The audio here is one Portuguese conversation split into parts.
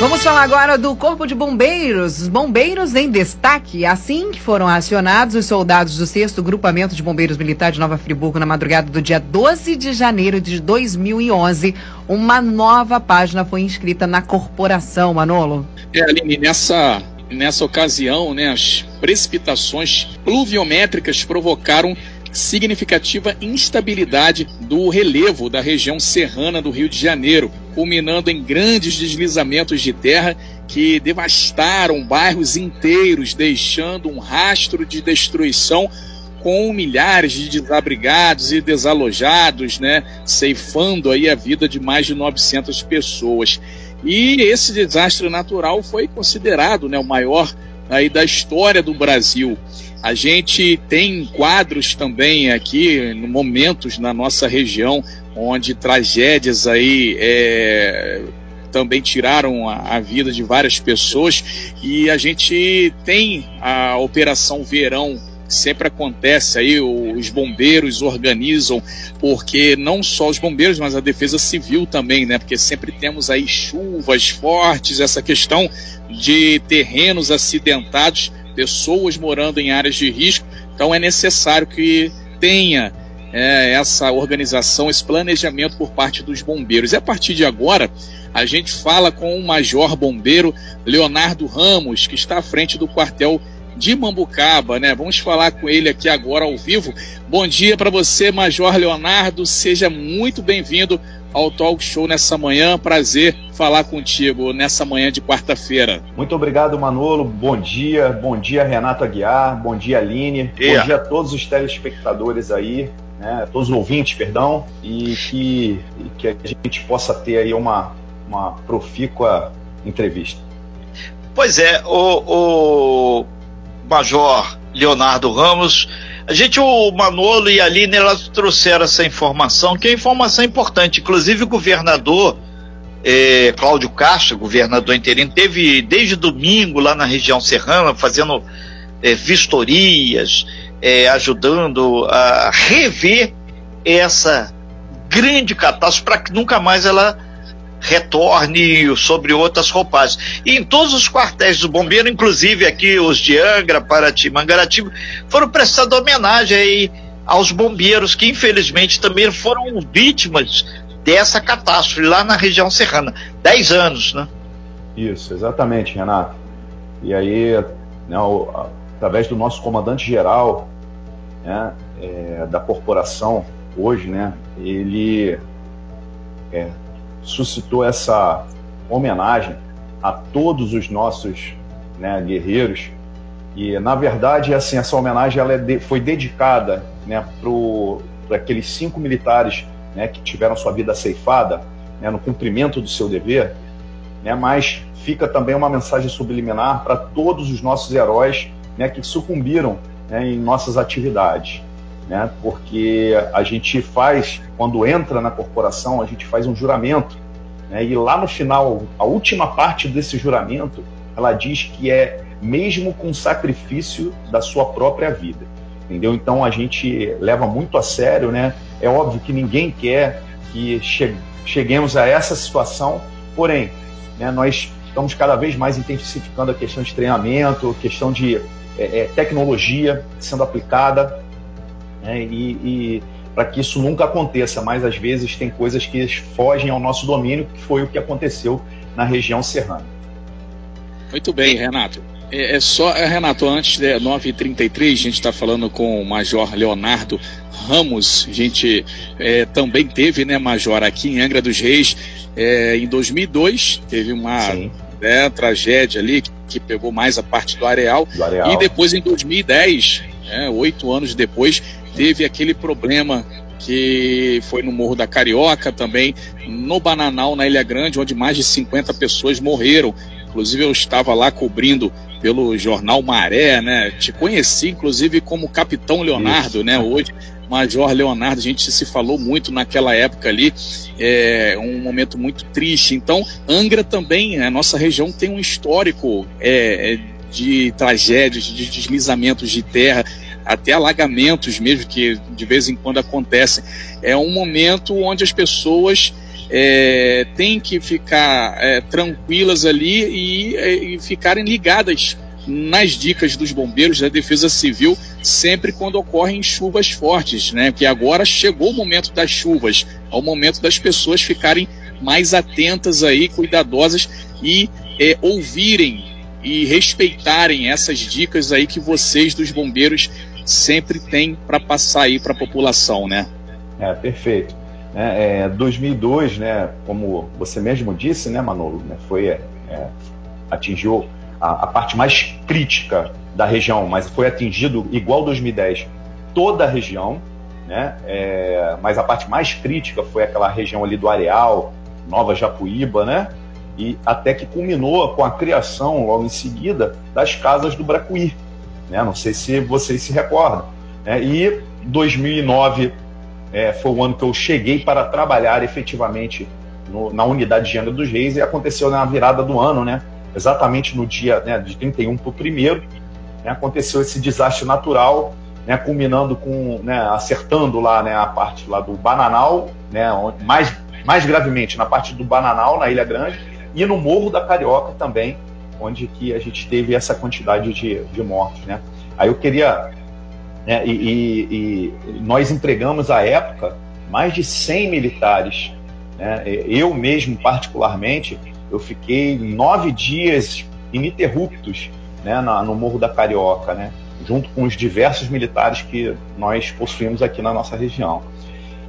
Vamos falar agora do Corpo de Bombeiros. Os bombeiros em destaque. Assim que foram acionados os soldados do 6 Grupamento de Bombeiros Militar de Nova Friburgo na madrugada do dia 12 de janeiro de 2011, uma nova página foi inscrita na corporação, Manolo. É, Aline, nessa, nessa ocasião, né, as precipitações pluviométricas provocaram significativa instabilidade do relevo da região serrana do Rio de Janeiro, culminando em grandes deslizamentos de terra que devastaram bairros inteiros, deixando um rastro de destruição com milhares de desabrigados e desalojados, né, ceifando aí a vida de mais de 900 pessoas. E esse desastre natural foi considerado, né, o maior aí da história do Brasil. A gente tem quadros também aqui, momentos na nossa região, onde tragédias aí é, também tiraram a, a, vida de várias pessoas e a gente tem a Operação Verão sempre acontece aí, os bombeiros organizam, porque não só os bombeiros, mas a defesa civil também, né? Porque sempre temos aí chuvas fortes, essa questão de terrenos acidentados, pessoas morando em áreas de risco, então é necessário que tenha é, essa organização, esse planejamento por parte dos bombeiros. E a partir de agora, a gente fala com o Major Bombeiro Leonardo Ramos, que está à frente do quartel de Mambucaba, né? Vamos falar com ele aqui agora ao vivo. Bom dia para você, Major Leonardo. Seja muito bem-vindo ao Talk Show nessa manhã. Prazer falar contigo nessa manhã de quarta-feira. Muito obrigado, Manolo. Bom dia. Bom dia, Renato Aguiar. Bom dia, Aline. Bom dia a todos os telespectadores aí. Né, todos os ouvintes, perdão, e que, e que a gente possa ter aí uma, uma profícua entrevista. Pois é, o, o Major Leonardo Ramos. A gente, o Manolo e a Aline, elas trouxeram essa informação, que é informação importante. Inclusive, o governador é, Cláudio Castro, governador interino, teve desde domingo lá na região serrana fazendo é, vistorias, é, ajudando a rever essa grande catástrofe para que nunca mais ela retorne sobre outras roupagens. E em todos os quartéis do bombeiro, inclusive aqui os de Angra, Paraty, Mangaratiba, foram prestando homenagem aí aos bombeiros que infelizmente também foram vítimas dessa catástrofe lá na região serrana. Dez anos, né? Isso, exatamente, Renato. E aí, né, o, através do nosso comandante-geral né, é, da corporação, hoje, né, ele é, suscitou essa homenagem a todos os nossos né, guerreiros. E, na verdade, assim, essa homenagem ela é de, foi dedicada né, para aqueles cinco militares né, que tiveram sua vida ceifada né, no cumprimento do seu dever, né, mas fica também uma mensagem subliminar para todos os nossos heróis né, que sucumbiram né, em nossas atividades. Né, porque a gente faz, quando entra na corporação, a gente faz um juramento né? E lá no final, a última parte desse juramento, ela diz que é mesmo com sacrifício da sua própria vida. Entendeu? Então a gente leva muito a sério, né? É óbvio que ninguém quer que che cheguemos a essa situação, porém, né, nós estamos cada vez mais intensificando a questão de treinamento, questão de é, é, tecnologia sendo aplicada, né, e, e para que isso nunca aconteça, mas às vezes tem coisas que fogem ao nosso domínio, que foi o que aconteceu na região serrana. Muito bem, Renato. É, é só, é, Renato, antes de 9h33, a gente está falando com o Major Leonardo Ramos. A gente é, também teve, né, Major, aqui em Angra dos Reis, em 2002, teve uma né, tragédia ali que, pegou mais a parte do areal. do areal. E depois, em 2010, né, oito anos depois, teve aquele problema que foi no Morro da Carioca também, no Bananal, na Ilha Grande, onde mais de 50 pessoas morreram. Inclusive eu estava lá cobrindo pelo jornal Maré, né? Te conheci, inclusive, como Capitão Leonardo, Isso. né? Hoje, Major Leonardo, a gente se falou muito naquela época ali, é um momento muito triste. Então, Angra também, a nossa região tem um histórico é, é de tragédias, de deslizamentos de terra até alagamentos mesmo, que de vez em quando acontecem. É um momento onde as pessoas é, têm que ficar é, tranquilas ali e, e ficarem ligadas nas dicas dos bombeiros da Defesa Civil sempre quando ocorrem chuvas fortes, né? Que agora chegou o momento das chuvas, ao momento das pessoas ficarem mais atentas aí, cuidadosas e é, ouvirem e respeitarem essas dicas aí que vocês dos bombeiros sempre têm para passar aí para a população, né? É, perfeito. É, é, 2002, né, como você mesmo disse, né, Manolo, né, foi, é, atingiu a, a, parte mais crítica da região, mas foi atingido igual 2010 toda a região, né, é, mas a parte mais crítica foi aquela região ali do Areal, Nova Japuíba, né, e até que culminou com a criação, logo em seguida, das casas do Bracuí. Né? Não sei se vocês se recordam. Né? E 2009 é, foi o ano que eu cheguei para trabalhar efetivamente no, na unidade de Angra dos Reis e aconteceu na virada do ano, né? Exatamente no dia né, de 31 para o primeiro, né, aconteceu esse desastre natural, né, culminando com, né, acertando lá né, a parte lá do Bananal, né, mais, mais gravemente na parte do Bananal, na Ilha Grande, e no Morro da Carioca também, onde que a gente teve essa quantidade de, de mortos, né? Aí eu queria, né, e, e, e, nós entregamos à época mais de 100 militares, né? Eu mesmo particularmente, eu fiquei nove dias ininterruptos, né, na, no Morro da Carioca, né? Junto com os diversos militares que nós possuímos aqui na nossa região.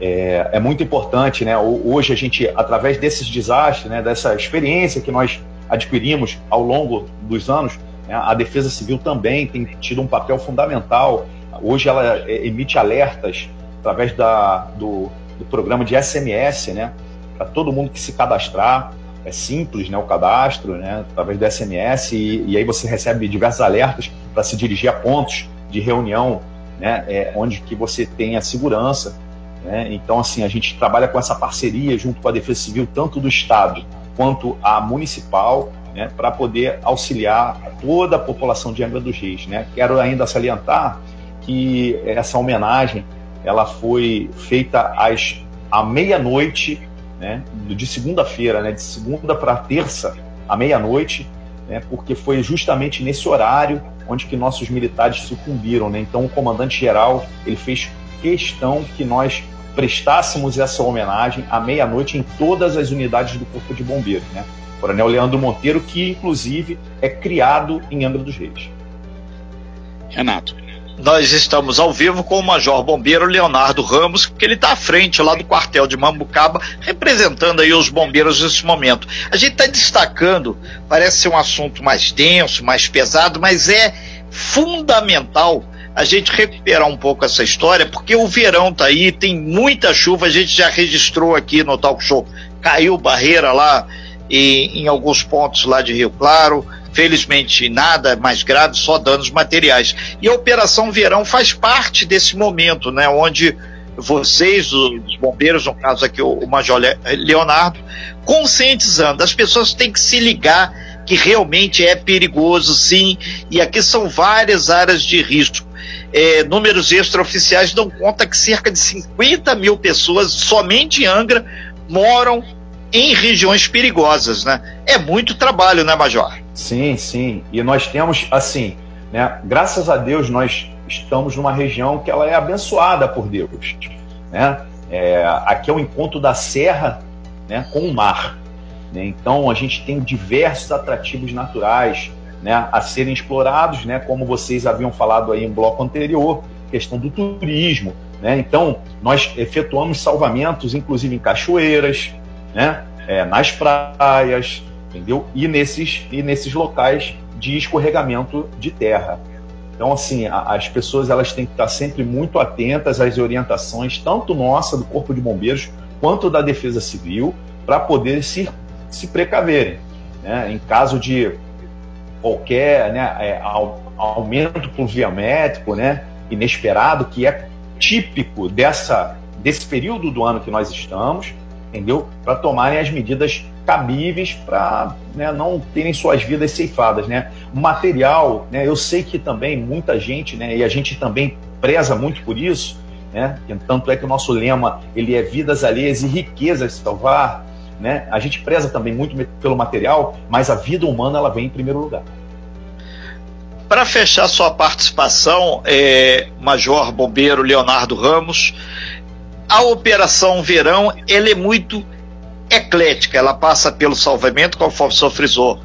É, é, muito importante, né? Hoje a gente, através desses desastres, né, dessa experiência que nós adquirimos ao longo dos anos, né, a Defesa Civil também tem tido um papel fundamental. Hoje ela é, emite alertas através da, do, do programa de SMS, né? Para todo mundo que se cadastrar, é simples, né? O cadastro, né? Através do SMS e, e aí você recebe diversos alertas para se dirigir a pontos de reunião, né? É, onde que você tenha segurança né? Então, assim, a gente trabalha com essa parceria junto com a Defesa Civil, tanto do Estado quanto a municipal, né, para poder auxiliar toda a população de Angra dos Reis. Né? Quero ainda salientar que essa homenagem ela foi feita às, à meia-noite né, de segunda-feira, né, de segunda para terça, à meia-noite, né, porque foi justamente nesse horário onde que nossos militares sucumbiram. Né? Então, o comandante-geral ele fez questão que nós prestássemos essa homenagem à meia-noite em todas as unidades do Corpo de Bombeiros, né? Coronel Leandro Monteiro, que inclusive é criado em Angra dos Reis. Renato. Nós estamos ao vivo com o Major Bombeiro Leonardo Ramos, que ele está à frente lá do quartel de Mambucaba, representando aí os bombeiros nesse momento. A gente está destacando, parece ser um assunto mais denso, mais pesado, mas é fundamental a gente recuperar um pouco essa história, porque o verão tá aí, tem muita chuva, a gente já registrou aqui no Talk Show, caiu barreira lá em, em alguns pontos lá de Rio Claro, felizmente nada mais grave, só danos materiais. E a Operação Verão faz parte desse momento, né, onde vocês, os bombeiros, no caso aqui o, Major Leonardo, conscientizando, as pessoas têm que se ligar que realmente é perigoso, sim, e aqui são várias áreas de risco é, números extraoficiais dão conta que cerca de 50 mil pessoas, somente em Angra, moram em regiões perigosas, né? É muito trabalho, né, Major? Sim, sim. E nós temos, assim, né? Graças a Deus nós estamos numa região que ela é abençoada por Deus, né? É, aqui é o encontro da serra, né, com o mar. Né? Então a gente tem diversos atrativos naturais, né, a serem explorados, né, como vocês haviam falado aí em bloco anterior, questão do turismo. Né? Então, nós efetuamos salvamentos, inclusive em cachoeiras, né, é, nas praias, entendeu? E nesses, e nesses locais de escorregamento de terra. Então, assim, a, as pessoas elas têm que estar sempre muito atentas às orientações, tanto nossa, do Corpo de Bombeiros, quanto da Defesa Civil, para poder se, se precaverem. Né? Em caso de qualquer né, é, aumento pluviométrico né, inesperado, que é típico dessa, desse período do ano que nós estamos, entendeu? Para tomarem as medidas cabíveis para né, não terem suas vidas ceifadas, né? Material, né, eu sei que também muita gente, né, e a gente também preza muito por isso, né? Tanto é que o nosso lema ele é vidas alheias e riquezas salvar. né? A gente preza também muito pelo material, mas a vida humana ela vem em primeiro lugar. Para fechar sua participação, é, Major Bombeiro Leonardo Ramos, a Operação Verão ele é muito eclética. Ela passa pelo salvamento, conforme o senhor frisou,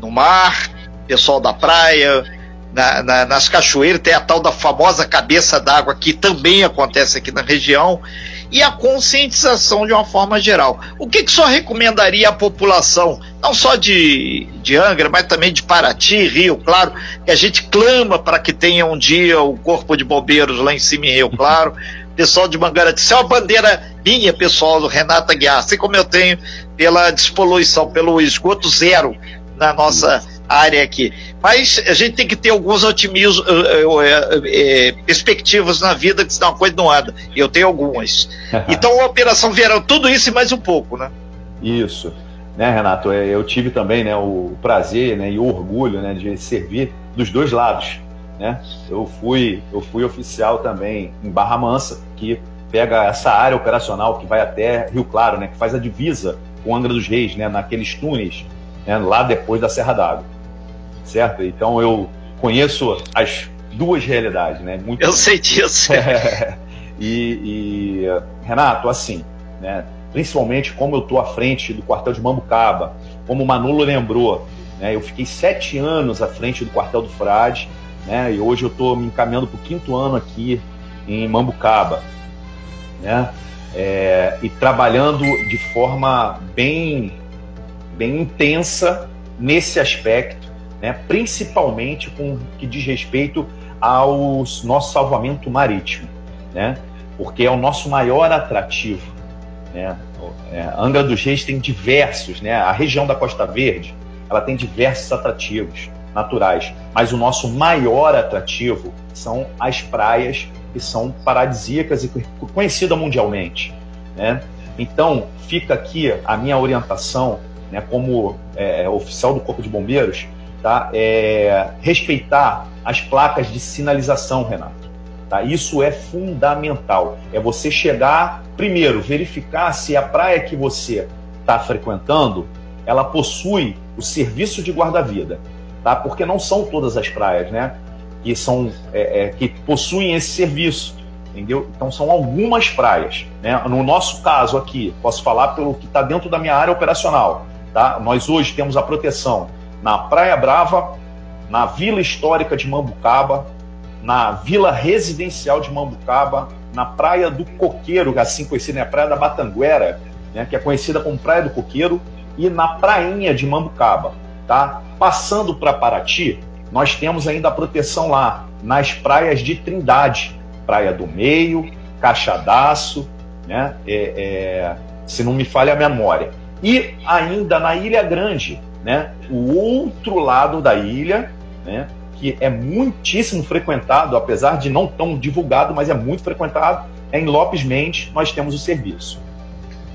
no mar, pessoal da praia, na, na, nas cachoeiras, tem a tal da famosa cabeça d'água que também acontece aqui na região, e a conscientização de uma forma geral. O que, que só recomendaria à população, não só de, de Angra, mas também de Paraty, Rio Claro, que a gente clama para que tenha um dia o Corpo de Bombeiros lá em cima em Rio Claro, pessoal de Mangaratiba, isso é uma bandeira minha, pessoal, do Renata Guiar, assim como eu tenho pela despoluição, pelo esgoto zero na nossa área aqui. Mas a gente tem que ter alguns otimismos, uh, uh, perspectivas na vida, que senão a coisa não anda. Eu tenho algumas. Então, a Operação Verão, tudo isso e mais um pouco, né? Isso. Né, Renato, eu tive também né, o prazer né, e o orgulho né, de servir dos dois lados. Né? Eu, fui, eu fui oficial também em Barra Mansa, que pega essa área operacional que vai até Rio Claro, né, que faz a divisa com Angra dos Reis, né, naqueles túneis, né, lá depois da Serra d'Água certo? Então eu conheço as duas realidades, né? Muito eu sei disso. e, e, Renato, assim, né? Principalmente como eu estou à frente do quartel de Mambucaba, como o Manolo lembrou, né? Eu fiquei sete anos à frente do quartel do Frade, né? E hoje eu estou me encaminhando para o quinto ano aqui em Mambucaba, né? É, e trabalhando de forma bem, bem intensa nesse aspecto né, principalmente com o que diz respeito ao nosso salvamento marítimo, né, porque é o nosso maior atrativo. Né? É, Angra dos Reis tem diversos, né, a região da Costa Verde ela tem diversos atrativos naturais, mas o nosso maior atrativo são as praias que são paradisíacas e conhecidas mundialmente. Né? Então, fica aqui a minha orientação né, como é, oficial do Corpo de Bombeiros tá? É, respeitar as placas de sinalização, Renato. Tá? Isso é fundamental. É você chegar, primeiro, verificar se a praia que você está frequentando ela possui o serviço de guarda-vida, tá? Porque não são todas as praias, né? Que são é, é, que possuem esse serviço, entendeu? Então são algumas praias, né? No nosso caso aqui, posso falar pelo que está dentro da minha área operacional, tá? Nós hoje temos a proteção na Praia Brava, na Vila Histórica de Mambucaba, na Vila Residencial de Mambucaba, na Praia do Coqueiro, assim conhecida, né? a Praia da Batanguera, né? que é conhecida como Praia do Coqueiro, e na Prainha de Mambucaba. Tá? Passando para Paraty, nós temos ainda a proteção lá, nas praias de Trindade, Praia do Meio, Caixadaço, né? É, é, se não me falha a memória. E ainda na Ilha Grande, né, o outro lado da ilha, né, que é muitíssimo frequentado, apesar de não tão divulgado, mas é muito frequentado, é em Lopes Mendes, nós temos o serviço.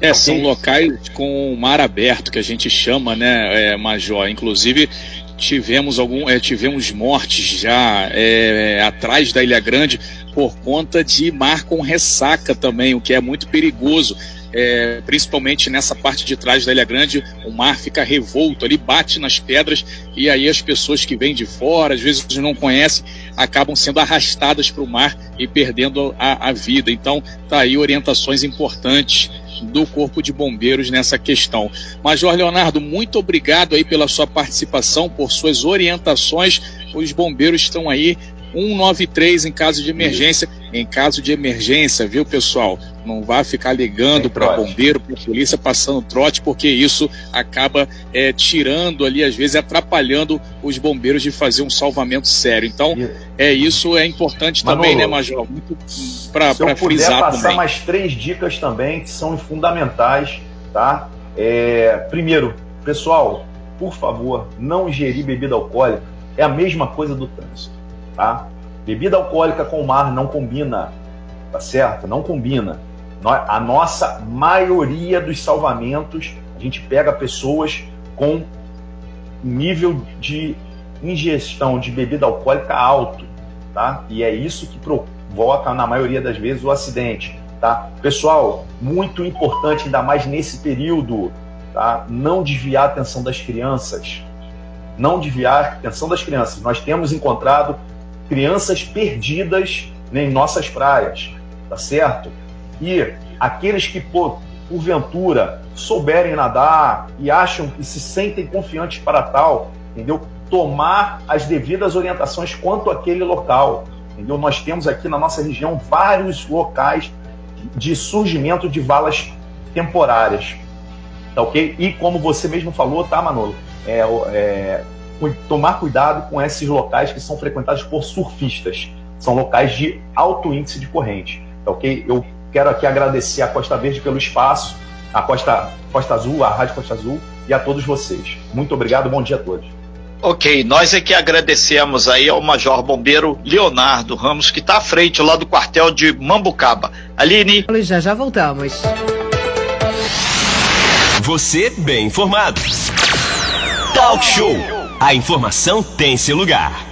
É, são locais com mar aberto que a gente chama, né, é, Major. Inclusive tivemos algum, é, tivemos mortes já é, atrás da Ilha Grande por conta de mar com ressaca também, o que é muito perigoso é, principalmente nessa parte de trás da Ilha Grande, o mar fica revolto ali, bate nas pedras e aí as pessoas que vêm de fora, às vezes não conhecem, acabam sendo arrastadas para o mar e perdendo a, a vida. Então, tá aí orientações importantes do Corpo de Bombeiros nessa questão. Major Leonardo, muito obrigado aí pela sua participação, por suas orientações. Os bombeiros estão aí 193 em caso de emergência. Em caso de emergência, viu, pessoal? Não vá ficar ligando para bombeiro, para polícia, passando trote, porque isso acaba é, tirando ali, às vezes, atrapalhando os bombeiros de fazer um salvamento sério. Então, é isso é importante Manolo, também, né, Major? Muito para frisar também. Se eu passar também. mais três dicas também que são fundamentais, tá? É, primeiro, pessoal, por favor, não ingerir bebida alcoólica. É a mesma coisa do trânsito tá? Bebida alcoólica com mar não combina, tá certo? Não combina. A nossa maioria dos salvamentos, a gente pega pessoas com nível de ingestão de bebida alcoólica alto, tá? E é isso que provoca, na maioria das vezes, o acidente, tá? Pessoal, muito importante, ainda mais nesse período tá? Não desviar a atenção das crianças. Não desviar a atenção das crianças. Nós temos encontrado crianças perdidas né, em nossas praias, tá certo? E aqueles que, por, porventura, souberem nadar e acham que se sentem confiantes para tal, entendeu? Tomar as devidas orientações quanto àquele local, entendeu? Nós temos aqui na nossa região vários locais de surgimento de valas temporárias, tá ok? E como você mesmo falou, tá, Manolo? É, é, tomar cuidado com esses locais que são frequentados por surfistas. São locais de alto índice de corrente. Tá ok? Eu quero aqui agradecer a Costa Verde pelo espaço, a Costa, Costa Azul, a Rádio Costa Azul e a todos vocês. Muito obrigado, bom dia a todos. Ok, nós é que agradecemos aí ao Major Bombeiro Leonardo Ramos, que está à frente lá do quartel de Mambucaba. Aline. Já já voltamos. Você bem informado. Talk Show. A informação tem seu lugar.